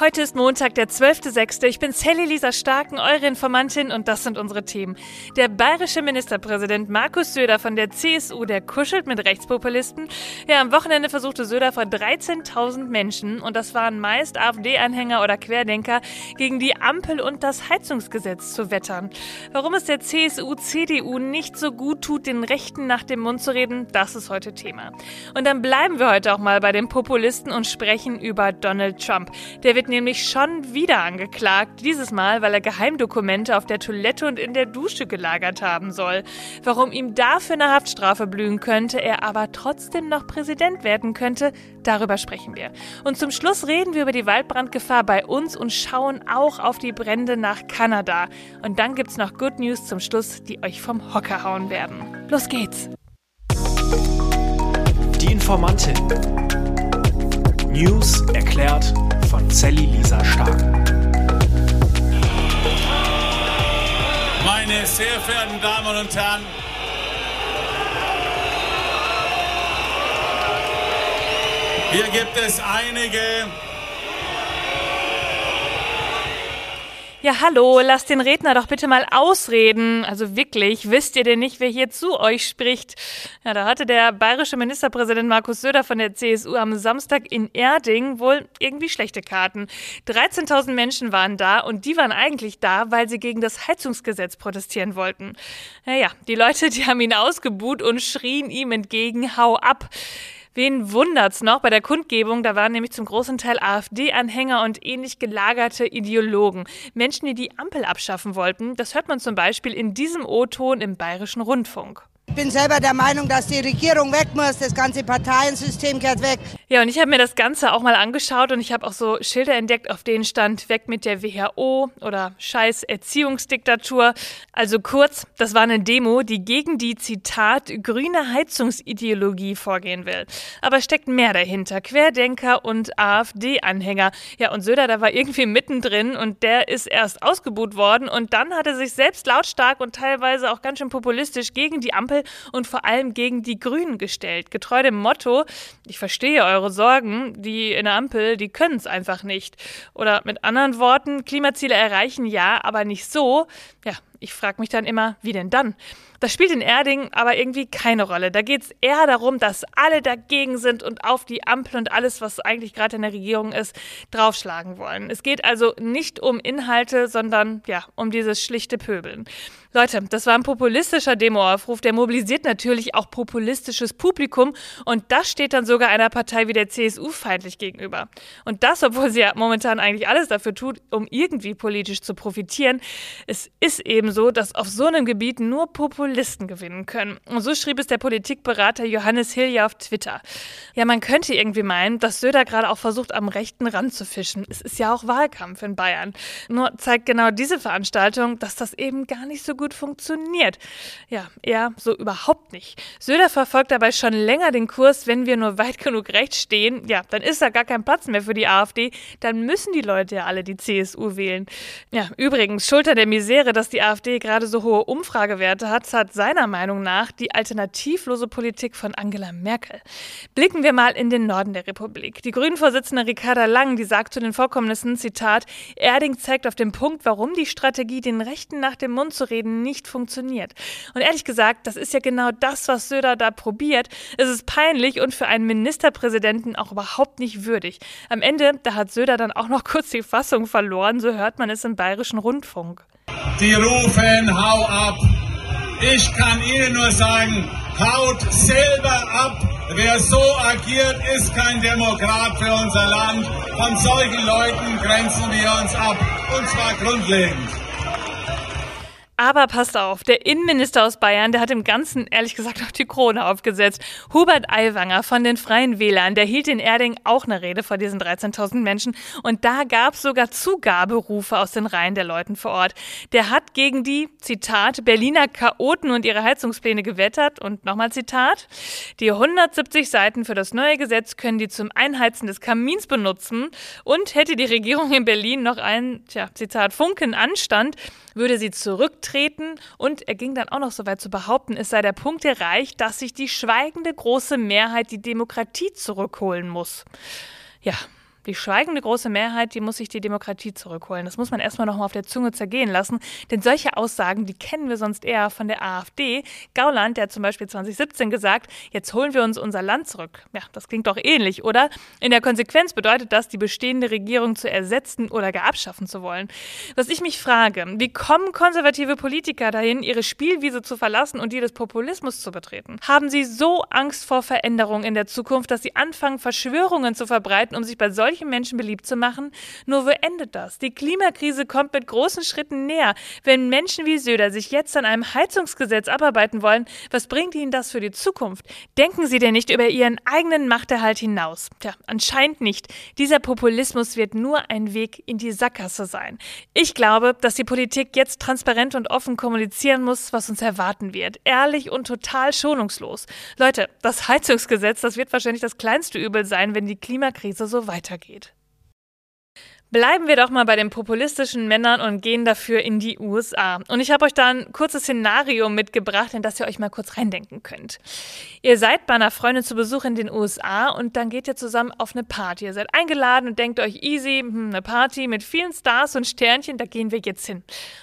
Heute ist Montag, der 12.06. Ich bin Sally Lisa Starken, eure Informantin und das sind unsere Themen. Der bayerische Ministerpräsident Markus Söder von der CSU, der kuschelt mit Rechtspopulisten. Ja, am Wochenende versuchte Söder vor 13.000 Menschen, und das waren meist AfD-Anhänger oder Querdenker, gegen die Ampel und das Heizungsgesetz zu wettern. Warum es der CSU, CDU nicht so gut tut, den Rechten nach dem Mund zu reden, das ist heute Thema. Und dann bleiben wir heute auch mal bei den Populisten und sprechen über Donald Trump. Der wird nämlich schon wieder angeklagt, dieses Mal, weil er Geheimdokumente auf der Toilette und in der Dusche gelagert haben soll. Warum ihm dafür eine Haftstrafe blühen könnte, er aber trotzdem noch Präsident werden könnte, darüber sprechen wir. Und zum Schluss reden wir über die Waldbrandgefahr bei uns und schauen auch auf die Brände nach Kanada. Und dann gibt's noch Good News zum Schluss, die euch vom Hocker hauen werden. Los geht's! Die Informantin. News erklärt von Sally Lisa Stark. Meine sehr verehrten Damen und Herren, hier gibt es einige Ja, hallo, lasst den Redner doch bitte mal ausreden. Also wirklich, wisst ihr denn nicht, wer hier zu euch spricht? Ja, da hatte der bayerische Ministerpräsident Markus Söder von der CSU am Samstag in Erding wohl irgendwie schlechte Karten. 13.000 Menschen waren da und die waren eigentlich da, weil sie gegen das Heizungsgesetz protestieren wollten. Naja, die Leute, die haben ihn ausgebuht und schrien ihm entgegen, hau ab. Wen wundert's noch? Bei der Kundgebung, da waren nämlich zum großen Teil AfD-Anhänger und ähnlich gelagerte Ideologen. Menschen, die die Ampel abschaffen wollten. Das hört man zum Beispiel in diesem O-Ton im Bayerischen Rundfunk. Ich bin selber der Meinung, dass die Regierung weg muss, das ganze Parteiensystem kehrt weg. Ja, und ich habe mir das Ganze auch mal angeschaut und ich habe auch so Schilder entdeckt, auf denen stand weg mit der WHO oder scheiß Erziehungsdiktatur. Also kurz, das war eine Demo, die gegen die Zitat grüne Heizungsideologie vorgehen will. Aber steckt mehr dahinter, Querdenker und AfD-Anhänger. Ja, und Söder, da war irgendwie mittendrin und der ist erst ausgebuht worden und dann hat er sich selbst lautstark und teilweise auch ganz schön populistisch gegen die Ampel und vor allem gegen die Grünen gestellt. Getreu dem Motto, ich verstehe eure Sorgen, die in der Ampel, die können es einfach nicht. Oder mit anderen Worten, Klimaziele erreichen ja, aber nicht so. Ja, ich frage mich dann immer, wie denn dann? Das spielt in Erding aber irgendwie keine Rolle. Da geht es eher darum, dass alle dagegen sind und auf die Ampel und alles, was eigentlich gerade in der Regierung ist, draufschlagen wollen. Es geht also nicht um Inhalte, sondern ja, um dieses schlichte Pöbeln. Leute, das war ein populistischer Demoaufruf, der mobilisiert natürlich auch populistisches Publikum und das steht dann sogar einer Partei wie der CSU feindlich gegenüber. Und das, obwohl sie ja momentan eigentlich alles dafür tut, um irgendwie politisch zu profitieren. Es ist eben so, dass auf so einem Gebiet nur Populisten gewinnen können. Und so schrieb es der Politikberater Johannes Hilja auf Twitter. Ja, man könnte irgendwie meinen, dass Söder gerade auch versucht, am rechten Rand zu fischen. Es ist ja auch Wahlkampf in Bayern. Nur zeigt genau diese Veranstaltung, dass das eben gar nicht so gut funktioniert. Ja, er so überhaupt nicht. Söder verfolgt dabei schon länger den Kurs, wenn wir nur weit genug rechts stehen, ja, dann ist da gar kein Platz mehr für die AfD, dann müssen die Leute ja alle die CSU wählen. Ja, übrigens, Schulter der Misere, dass die AfD gerade so hohe Umfragewerte hat, hat seiner Meinung nach die alternativlose Politik von Angela Merkel. Blicken wir mal in den Norden der Republik. Die Grünen-Vorsitzende Ricarda Lang, die sagt zu den Vorkommnissen, Zitat, Erding zeigt auf den Punkt, warum die Strategie, den Rechten nach dem Mund zu reden, nicht funktioniert. Und ehrlich gesagt, das ist ja genau das, was Söder da probiert. Es ist peinlich und für einen Ministerpräsidenten auch überhaupt nicht würdig. Am Ende, da hat Söder dann auch noch kurz die Fassung verloren, so hört man es im bayerischen Rundfunk. Die rufen, hau ab. Ich kann Ihnen nur sagen, haut selber ab. Wer so agiert, ist kein Demokrat für unser Land. Von solchen Leuten grenzen wir uns ab. Und zwar grundlegend. Aber passt auf, der Innenminister aus Bayern, der hat dem Ganzen ehrlich gesagt noch die Krone aufgesetzt. Hubert Aiwanger von den Freien Wählern, der hielt in Erding auch eine Rede vor diesen 13.000 Menschen. Und da gab es sogar Zugaberufe aus den Reihen der Leuten vor Ort. Der hat gegen die, Zitat, Berliner Chaoten und ihre Heizungspläne gewettert. Und nochmal Zitat, die 170 Seiten für das neue Gesetz können die zum Einheizen des Kamins benutzen. Und hätte die Regierung in Berlin noch einen, tja, Zitat, Funken Anstand, würde sie zurücktreten und er ging dann auch noch so weit zu behaupten, es sei der Punkt erreicht, dass sich die schweigende große Mehrheit die Demokratie zurückholen muss. Ja, Die schweigende große Mehrheit, die muss sich die Demokratie zurückholen. Das muss man erstmal nochmal auf der Zunge zergehen lassen. Denn solche Aussagen, die kennen wir sonst eher von der AfD. Gauland, der hat zum Beispiel 2017 gesagt, jetzt holen wir uns unser Land zurück. Ja, das klingt doch ähnlich, oder? In der Konsequenz bedeutet das, die bestehende Regierung zu ersetzen oder gar abschaffen zu wollen. Was ich mich frage, wie kommen konservative Politiker dahin, ihre Spielwiese zu verlassen und die des Populismus zu betreten? Haben sie so Angst vor Veränderung in der Zukunft, dass sie anfangen, Verschwörungen zu verbreiten, um sich bei solchen Menschen beliebt zu machen? Nur wo endet das? Die Klimakrise kommt mit großen Schritten näher. Wenn Menschen wie Söder sich jetzt an einem Heizungsgesetz abarbeiten wollen, was bringt ihnen das für die Zukunft? Denken sie denn nicht über ihren eigenen Machterhalt hinaus? Tja, anscheinend nicht. Dieser Populismus wird nur ein Weg in die Sackgasse sein. Ich glaube, dass die Politik jetzt transparent und offen kommunizieren muss, was uns erwarten wird. Ehrlich und total schonungslos. Leute, das Heizungsgesetz, das wird wahrscheinlich das kleinste Übel sein, wenn die Klimakrise so weitergeht. geht. Bleiben wir doch mal bei den populistischen Männern und gehen dafür in die USA. Und ich habe euch da ein kurzes Szenario mitgebracht, in das ihr euch mal kurz reindenken könnt. Ihr seid bei einer Freundin zu Besuch in den USA und dann geht ihr zusammen auf eine Party. Ihr seid eingeladen und denkt euch easy, hm, eine Party mit vielen Stars und Sternchen, da gehen wir jetzt hin.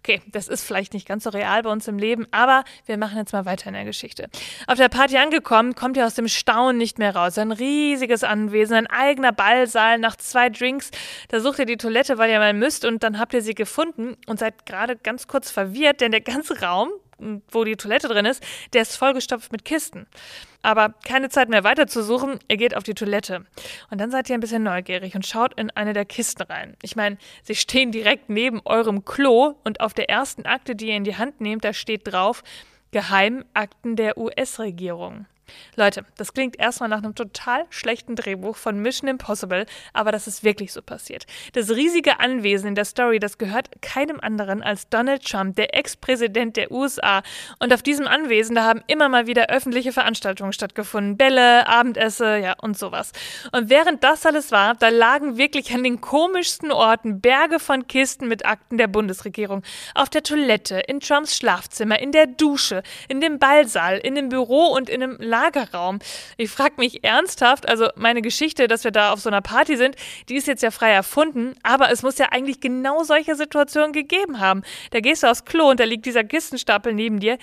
Okay, das ist vielleicht nicht ganz so real bei uns im Leben, aber wir machen jetzt mal weiter in der Geschichte. Auf der Party angekommen, kommt ihr aus dem Staunen nicht mehr raus. Ein riesiges Anwesen, ein eigener Ballsaal nach zwei Drinks. Da sucht ihr die Toilette, weil ihr mal müsst und dann habt ihr sie gefunden und seid gerade ganz kurz verwirrt, denn der ganze Raum, wo die Toilette drin ist, der ist vollgestopft mit Kisten. Aber keine Zeit mehr weiterzusuchen, ihr geht auf die Toilette. Und dann seid ihr ein bisschen neugierig und schaut in eine der Kisten rein. Ich meine, sie stehen direkt neben eurem Klo und auf der ersten Akte, die ihr in die Hand nehmt, da steht drauf Geheimakten der US-Regierung. Leute, das klingt erstmal nach einem total schlechten Drehbuch von Mission Impossible, aber das ist wirklich so passiert. Das riesige Anwesen in der Story, das gehört keinem anderen als Donald Trump, der Ex-Präsident der USA. Und auf diesem Anwesen, da haben immer mal wieder öffentliche Veranstaltungen stattgefunden. Bälle, Abendesse, ja und sowas. Und während das alles war, da lagen wirklich an den komischsten Orten Berge von Kisten mit Akten der Bundesregierung. Auf der Toilette, in Trumps Schlafzimmer, in der Dusche, in dem Ballsaal, in dem Büro und in einem Laden Lagerraum. Ich frage mich ernsthaft, also meine Geschichte, dass wir da auf so einer Party sind, die ist jetzt ja frei erfunden, aber es muss ja eigentlich genau solche Situationen gegeben haben. Da gehst du aufs Klo und da liegt dieser Kistenstapel neben dir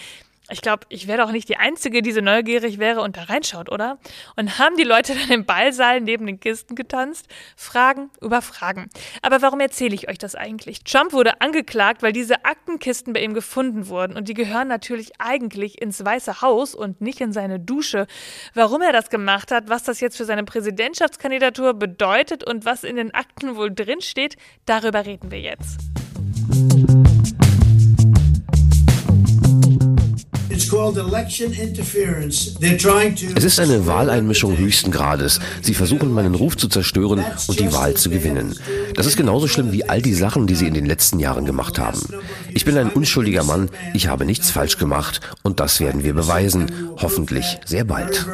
ich glaube, ich wäre doch nicht die Einzige, die so neugierig wäre und da reinschaut, oder? Und haben die Leute dann im Ballsaal neben den Kisten getanzt? Fragen über Fragen. Aber warum erzähle ich euch das eigentlich? Trump wurde angeklagt, weil diese Aktenkisten bei ihm gefunden wurden und die gehören natürlich eigentlich ins Weiße Haus und nicht in seine Dusche. Warum er das gemacht hat, was das jetzt für seine Präsidentschaftskandidatur bedeutet und was in den Akten wohl drinsteht, darüber reden wir jetzt. Es ist eine Wahleinmischung höchsten Grades. Sie versuchen, meinen Ruf zu zerstören und die Wahl zu gewinnen. Das ist genauso schlimm wie all die Sachen, die sie in den letzten Jahren gemacht haben. Ich bin ein unschuldiger Mann, ich habe nichts falsch gemacht und das werden wir beweisen, hoffentlich sehr bald.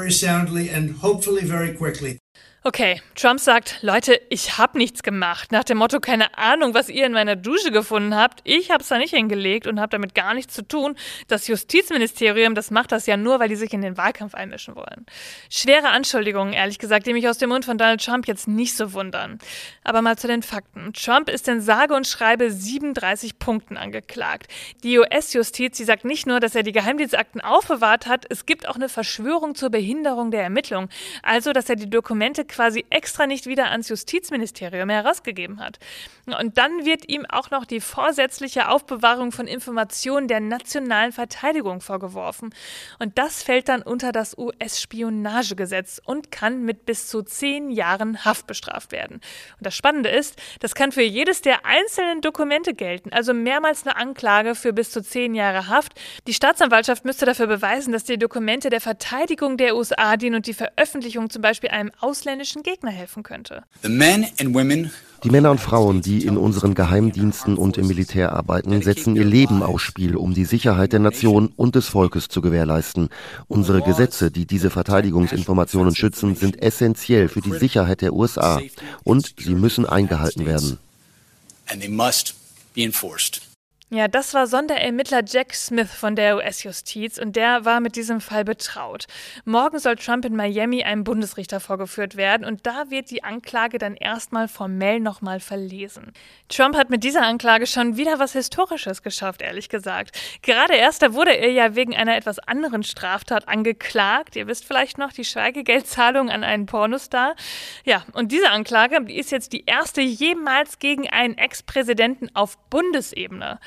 Okay, Trump sagt, Leute, ich habe nichts gemacht. Nach dem Motto, keine Ahnung, was ihr in meiner Dusche gefunden habt. Ich habe es da nicht hingelegt und habe damit gar nichts zu tun. Das Justizministerium, das macht das ja nur, weil die sich in den Wahlkampf einmischen wollen. Schwere Anschuldigungen, ehrlich gesagt, die mich aus dem Mund von Donald Trump jetzt nicht so wundern. Aber mal zu den Fakten. Trump ist in sage und schreibe 37 Punkten angeklagt. Die US-Justiz, die sagt nicht nur, dass er die Geheimdienstakten aufbewahrt hat, es gibt auch eine Verschwörung zur Behinderung der Ermittlung. Also, dass er die Dokumente quasi extra nicht wieder ans Justizministerium herausgegeben hat. Und dann wird ihm auch noch die vorsätzliche Aufbewahrung von Informationen der nationalen Verteidigung vorgeworfen. Und das fällt dann unter das US-Spionagegesetz und kann mit bis zu zehn Jahren Haft bestraft werden. Und das Spannende ist, das kann für jedes der einzelnen Dokumente gelten, also mehrmals eine Anklage für bis zu zehn Jahre Haft. Die Staatsanwaltschaft müsste dafür beweisen, dass die Dokumente der Verteidigung der USA dienen und die Veröffentlichung zum Beispiel einem ausländischen ausländischen Gegner helfen könnte. Die Männer und Frauen, die in unseren Geheimdiensten und im Militär arbeiten, setzen ihr Leben aufs Spiel, um die Sicherheit der Nation und des Volkes zu gewährleisten. Unsere Gesetze, die diese Verteidigungsinformationen schützen, sind essentiell für die Sicherheit der USA und sie müssen eingehalten werden. Ja, das war Sonderermittler Jack Smith von der US-Justiz und der war mit diesem Fall betraut. Morgen soll Trump in Miami einem Bundesrichter vorgeführt werden und da wird die Anklage dann erstmal formell nochmal verlesen. Trump hat mit dieser Anklage schon wieder was Historisches geschafft, ehrlich gesagt. Gerade erst, da wurde er ja wegen einer etwas anderen Straftat angeklagt. Ihr wisst vielleicht noch, die Schweigegeldzahlung an einen Pornostar. Ja, und diese Anklage, die ist jetzt die erste jemals gegen einen Ex-Präsidenten auf Bundesebene.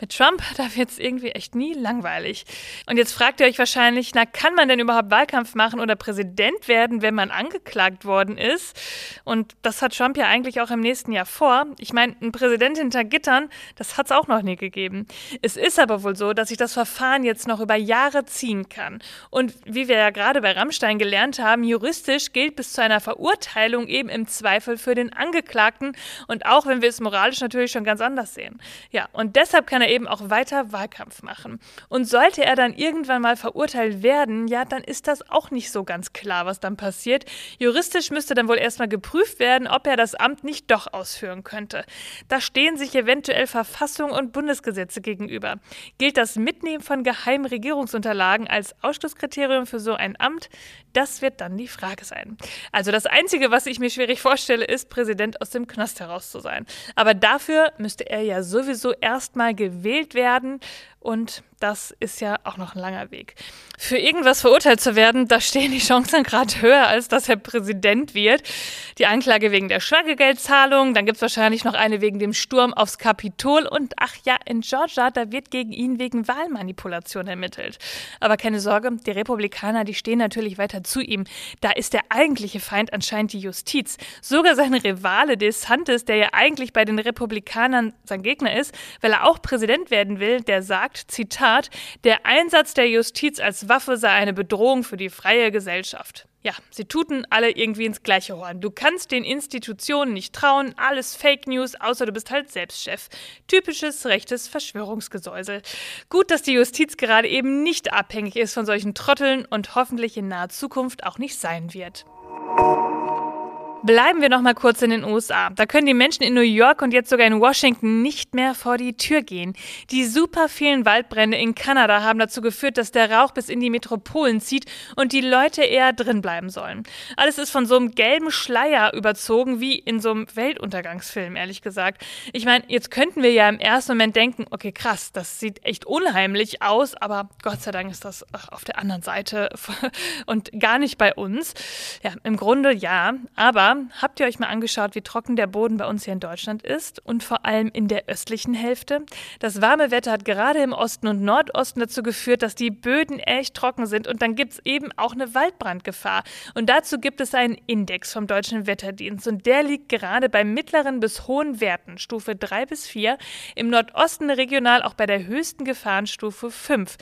Mit Trump, da wird es irgendwie echt nie langweilig. Und jetzt fragt ihr euch wahrscheinlich, na, kann man denn überhaupt Wahlkampf machen oder Präsident werden, wenn man angeklagt worden ist? Und das hat Trump ja eigentlich auch im nächsten Jahr vor. Ich meine, ein Präsident hinter Gittern, das hat es auch noch nie gegeben. Es ist aber wohl so, dass sich das Verfahren jetzt noch über Jahre ziehen kann. Und wie wir ja gerade bei Rammstein gelernt haben, juristisch gilt bis zu einer Verurteilung eben im Zweifel für den Angeklagten. Und auch wenn wir es moralisch natürlich schon ganz anders sehen. Ja, und deshalb deshalb kann er eben auch weiter Wahlkampf machen. Und sollte er dann irgendwann mal verurteilt werden, ja, dann ist das auch nicht so ganz klar, was dann passiert. Juristisch müsste dann wohl erstmal geprüft werden, ob er das Amt nicht doch ausführen könnte. Da stehen sich eventuell Verfassung und Bundesgesetze gegenüber. Gilt das Mitnehmen von geheimen Regierungsunterlagen als Ausschlusskriterium für so ein Amt? Das wird dann die Frage sein. Also das Einzige, was ich mir schwierig vorstelle, ist, Präsident aus dem Knast heraus zu sein. Aber dafür müsste er ja sowieso erstmal gewählt werden und das ist ja auch noch ein langer Weg. Für irgendwas verurteilt zu werden, da stehen die Chancen gerade höher, als dass er Präsident wird. Die Anklage wegen der Schwagegeldzahlung, dann gibt es wahrscheinlich noch eine wegen dem Sturm aufs Kapitol und ach ja, in Georgia, da wird gegen ihn wegen Wahlmanipulation ermittelt. Aber keine Sorge, die Republikaner, die stehen natürlich weiter zu ihm. Da ist der eigentliche Feind anscheinend die Justiz. Sogar sein Rivale DeSantis, der ja eigentlich bei den Republikanern sein Gegner ist, weil er auch Präsident werden will, der sagt, sagt, Zitat, der Einsatz der Justiz als Waffe sei eine Bedrohung für die freie Gesellschaft. Ja, sie tuten alle irgendwie ins gleiche Horn. Du kannst den Institutionen nicht trauen, alles Fake News, außer du bist halt selbst Chef. Typisches rechtes Verschwörungsgesäusel. Gut, dass die Justiz gerade eben nicht abhängig ist von solchen Trotteln und hoffentlich in naher Zukunft auch nicht sein wird. Bleiben wir noch mal kurz in den USA. Da können die Menschen in New York und jetzt sogar in Washington nicht mehr vor die Tür gehen. Die super vielen Waldbrände in Kanada haben dazu geführt, dass der Rauch bis in die Metropolen zieht und die Leute eher drin bleiben sollen. Alles ist von so einem gelben Schleier überzogen, wie in so einem Weltuntergangsfilm, ehrlich gesagt. Ich meine, jetzt könnten wir ja im ersten Moment denken, okay, krass, das sieht echt unheimlich aus, aber Gott sei Dank ist das auf der anderen Seite und gar nicht bei uns. Ja, im Grunde ja, aber habt ihr euch mal angeschaut, wie trocken der Boden bei uns hier in Deutschland ist und vor allem in der östlichen Hälfte? Das warme Wetter hat gerade im Osten und Nordosten dazu geführt, dass die Böden echt trocken sind und dann gibt es eben auch eine Waldbrandgefahr. Und dazu gibt es einen Index vom Deutschen Wetterdienst und der liegt gerade bei mittleren bis hohen Werten, Stufe 3 bis 4, im Nordosten regional auch bei der höchsten Gefahrenstufe 5.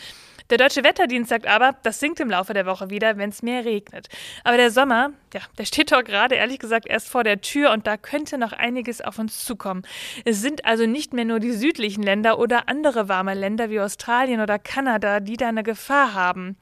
Der Deutsche Wetterdienst sagt aber, das sinkt im Laufe der Woche wieder, wenn es mehr regnet. Aber der Sommer, ja, der steht doch gerade ehrlich gesagt erst vor der Tür und da könnte noch einiges auf uns zukommen. Es sind also nicht mehr nur die südlichen Länder oder andere warme Länder wie Australien oder Kanada, die da eine Gefahr haben.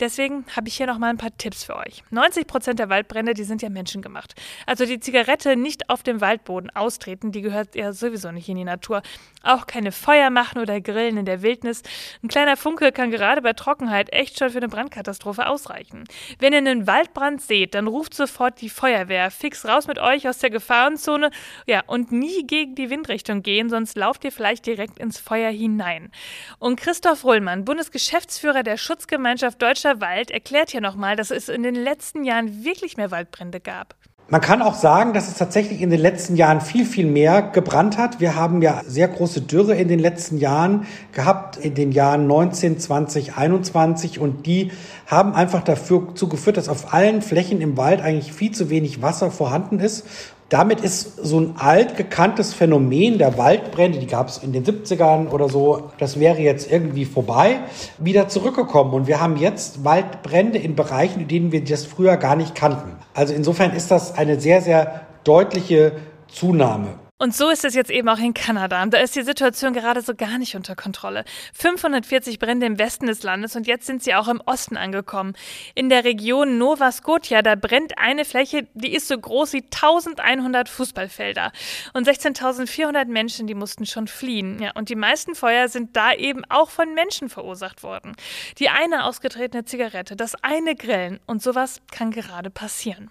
Deswegen habe ich hier noch mal ein paar Tipps für euch. 90 Prozent der Waldbrände, die sind ja menschengemacht. Also die Zigarette nicht auf dem Waldboden austreten, die gehört ja sowieso nicht in die Natur. Auch keine Feuer machen oder grillen in der Wildnis. Ein kleiner Funke kann gerade bei Trockenheit echt schon für eine Brandkatastrophe ausreichen. Wenn ihr einen Waldbrand seht, dann ruft sofort die Feuerwehr. Fix raus mit euch aus der Gefahrenzone. Ja, und nie gegen die Windrichtung gehen, sonst lauft ihr vielleicht direkt ins Feuer hinein. Und Christoph Rullmann, Bundesgeschäftsführer der Schutzgemeinschaft Deutschland Deutscher Wald erklärt ja nochmal, dass es in den letzten Jahren wirklich mehr Waldbrände gab. Man kann auch sagen, dass es tatsächlich in den letzten Jahren viel, viel mehr gebrannt hat. Wir haben ja sehr große Dürre in den letzten Jahren gehabt, in den Jahren 19, 20, 21 und die haben einfach dazu geführt, dass auf allen Flächen im Wald eigentlich viel zu wenig Wasser vorhanden ist damit ist so ein altgekanntes Phänomen der Waldbrände, die gab es in den 70ern oder so, das wäre jetzt irgendwie vorbei, wieder zurückgekommen. Und wir haben jetzt Waldbrände in Bereichen, in denen wir das früher gar nicht kannten. Also insofern ist das eine sehr, sehr deutliche Zunahme. Und so ist es jetzt eben auch in Kanada. Da ist die Situation gerade so gar nicht unter Kontrolle. 540 Brände im Westen des Landes und jetzt sind sie auch im Osten angekommen. In der Region Nova Scotia, da brennt eine Fläche, die ist so groß wie 1100 Fußballfelder. Und 16.400 Menschen, die mussten schon fliehen. Ja, und die meisten Feuer sind da eben auch von Menschen verursacht worden. Die eine ausgetretene Zigarette, das eine Grillen und sowas kann gerade passieren.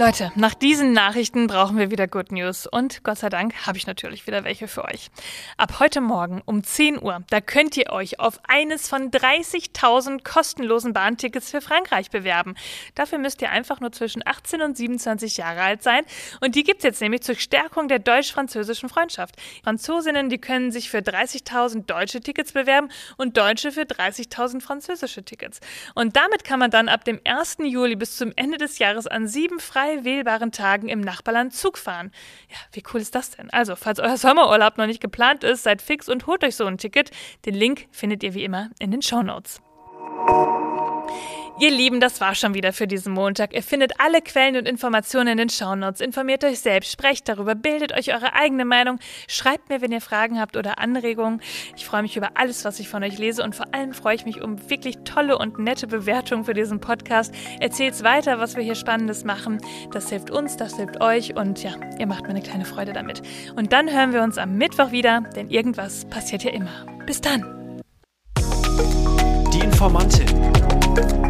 Leute, nach diesen Nachrichten brauchen wir wieder Good News und Gott sei Dank habe ich natürlich wieder welche für euch. Ab heute Morgen um 10 Uhr, da könnt ihr euch auf eines von 30.000 kostenlosen Bahntickets für Frankreich bewerben. Dafür müsst ihr einfach nur zwischen 18 und 27 Jahre alt sein und die gibt es jetzt nämlich zur Stärkung der deutsch-französischen Freundschaft. Franzosinnen, die können sich für 30.000 deutsche Tickets bewerben und Deutsche für 30.000 französische Tickets. Und damit kann man dann ab dem 1. Juli bis zum Ende des Jahres an sieben frei frei wählbaren Tagen im Nachbarland Zug fahren. Ja, wie cool ist das denn? Also, falls euer Sommerurlaub noch nicht geplant ist, seid fix und holt euch so ein Ticket. Den Link findet ihr wie immer in den Show Notes. Ihr Lieben, das war schon wieder für diesen Montag. Ihr findet alle Quellen und Informationen in den Shownotes. Informiert euch selbst, sprecht darüber, bildet euch eure eigene Meinung, schreibt mir, wenn ihr Fragen habt oder Anregungen. Ich freue mich über alles, was ich von euch lese und vor allem freue ich mich um wirklich tolle und nette Bewertungen für diesen Podcast. Erzählt's weiter, was wir hier Spannendes machen. Das hilft uns, das hilft euch und ja, ihr macht mir eine kleine Freude damit. Und dann hören wir uns am Mittwoch wieder, denn irgendwas passiert ja immer. Bis dann. Die Informantin.